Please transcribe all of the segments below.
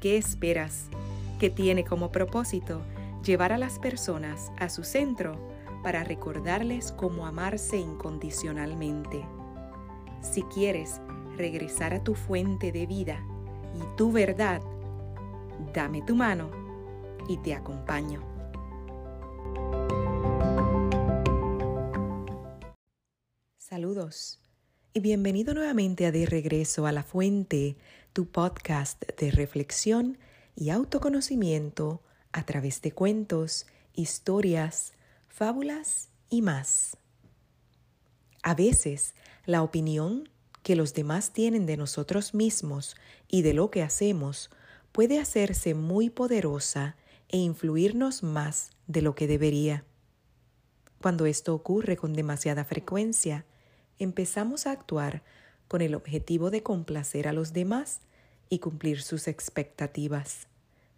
¿Qué esperas? que tiene como propósito llevar a las personas a su centro para recordarles cómo amarse incondicionalmente. Si quieres regresar a tu fuente de vida y tu verdad, dame tu mano y te acompaño. Saludos y bienvenido nuevamente a De Regreso a la Fuente tu podcast de reflexión y autoconocimiento a través de cuentos, historias, fábulas y más. A veces, la opinión que los demás tienen de nosotros mismos y de lo que hacemos puede hacerse muy poderosa e influirnos más de lo que debería. Cuando esto ocurre con demasiada frecuencia, empezamos a actuar con el objetivo de complacer a los demás y cumplir sus expectativas,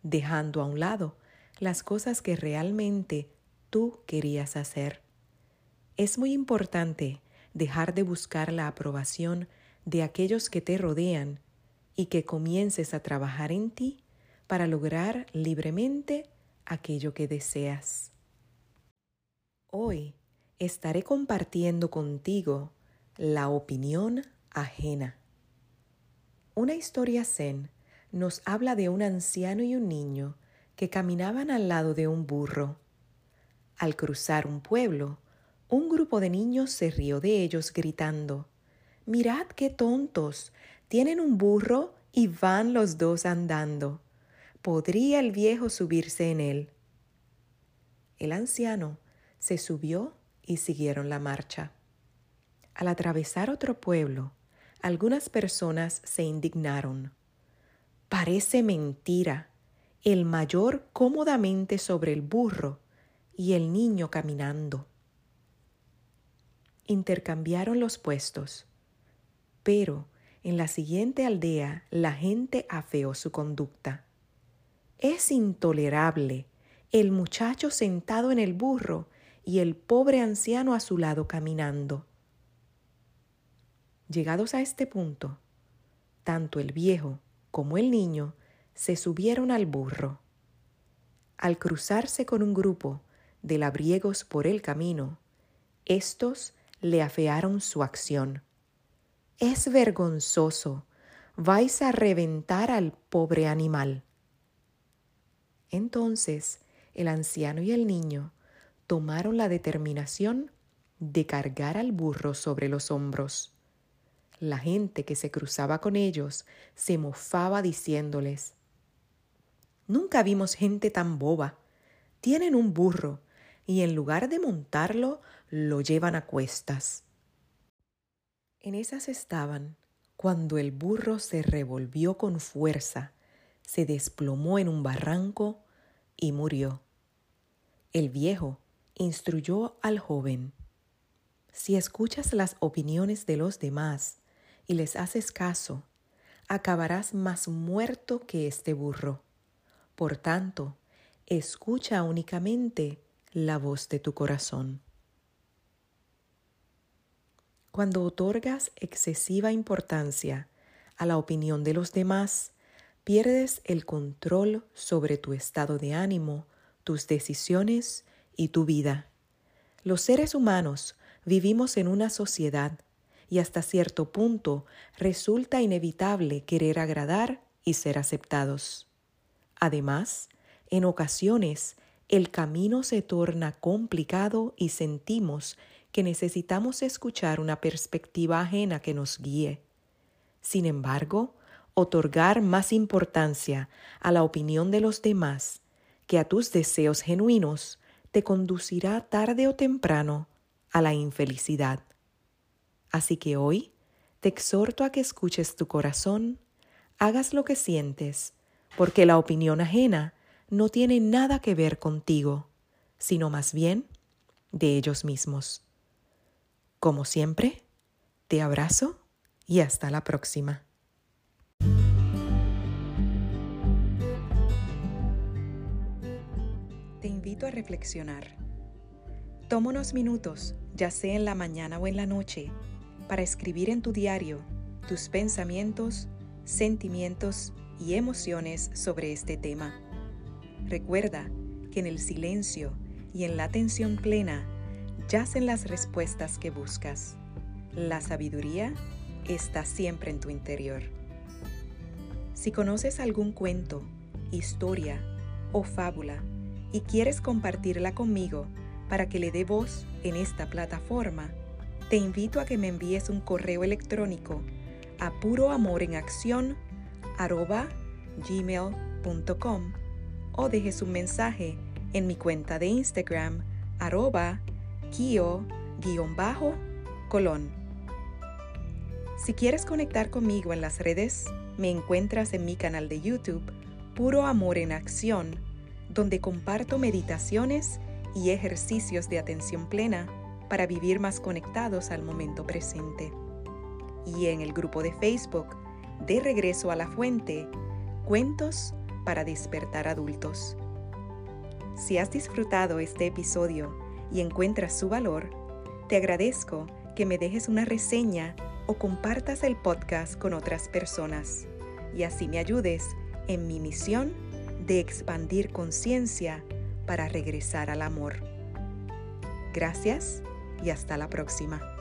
dejando a un lado las cosas que realmente tú querías hacer. Es muy importante dejar de buscar la aprobación de aquellos que te rodean y que comiences a trabajar en ti para lograr libremente aquello que deseas. Hoy estaré compartiendo contigo la opinión ajena. Una historia zen nos habla de un anciano y un niño que caminaban al lado de un burro. Al cruzar un pueblo, un grupo de niños se rió de ellos gritando, Mirad qué tontos, tienen un burro y van los dos andando. ¿Podría el viejo subirse en él? El anciano se subió y siguieron la marcha. Al atravesar otro pueblo, algunas personas se indignaron. Parece mentira. El mayor cómodamente sobre el burro y el niño caminando. Intercambiaron los puestos, pero en la siguiente aldea la gente afeó su conducta. Es intolerable el muchacho sentado en el burro y el pobre anciano a su lado caminando. Llegados a este punto, tanto el viejo como el niño se subieron al burro. Al cruzarse con un grupo de labriegos por el camino, estos le afearon su acción. Es vergonzoso, vais a reventar al pobre animal. Entonces el anciano y el niño tomaron la determinación de cargar al burro sobre los hombros. La gente que se cruzaba con ellos se mofaba diciéndoles, Nunca vimos gente tan boba. Tienen un burro y en lugar de montarlo, lo llevan a cuestas. En esas estaban cuando el burro se revolvió con fuerza, se desplomó en un barranco y murió. El viejo instruyó al joven, si escuchas las opiniones de los demás y les haces caso, acabarás más muerto que este burro. Por tanto, escucha únicamente la voz de tu corazón. Cuando otorgas excesiva importancia a la opinión de los demás, pierdes el control sobre tu estado de ánimo, tus decisiones y tu vida. Los seres humanos vivimos en una sociedad y hasta cierto punto resulta inevitable querer agradar y ser aceptados. Además, en ocasiones el camino se torna complicado y sentimos que necesitamos escuchar una perspectiva ajena que nos guíe. Sin embargo, otorgar más importancia a la opinión de los demás que a tus deseos genuinos te conducirá tarde o temprano a la infelicidad. Así que hoy te exhorto a que escuches tu corazón, hagas lo que sientes, porque la opinión ajena no tiene nada que ver contigo, sino más bien de ellos mismos. Como siempre, te abrazo y hasta la próxima. Te invito a reflexionar. Toma unos minutos, ya sea en la mañana o en la noche, para escribir en tu diario tus pensamientos, sentimientos y emociones sobre este tema. Recuerda que en el silencio y en la atención plena yacen las respuestas que buscas. La sabiduría está siempre en tu interior. Si conoces algún cuento, historia o fábula y quieres compartirla conmigo para que le dé voz en esta plataforma, te invito a que me envíes un correo electrónico a puroamorенacción@gmail.com o dejes un mensaje en mi cuenta de Instagram arroba kio-colón. Si quieres conectar conmigo en las redes, me encuentras en mi canal de YouTube Puro Amor en Acción, donde comparto meditaciones y ejercicios de atención plena para vivir más conectados al momento presente. Y en el grupo de Facebook, De Regreso a la Fuente, Cuentos para despertar adultos. Si has disfrutado este episodio y encuentras su valor, te agradezco que me dejes una reseña o compartas el podcast con otras personas y así me ayudes en mi misión de expandir conciencia para regresar al amor. Gracias y hasta la próxima.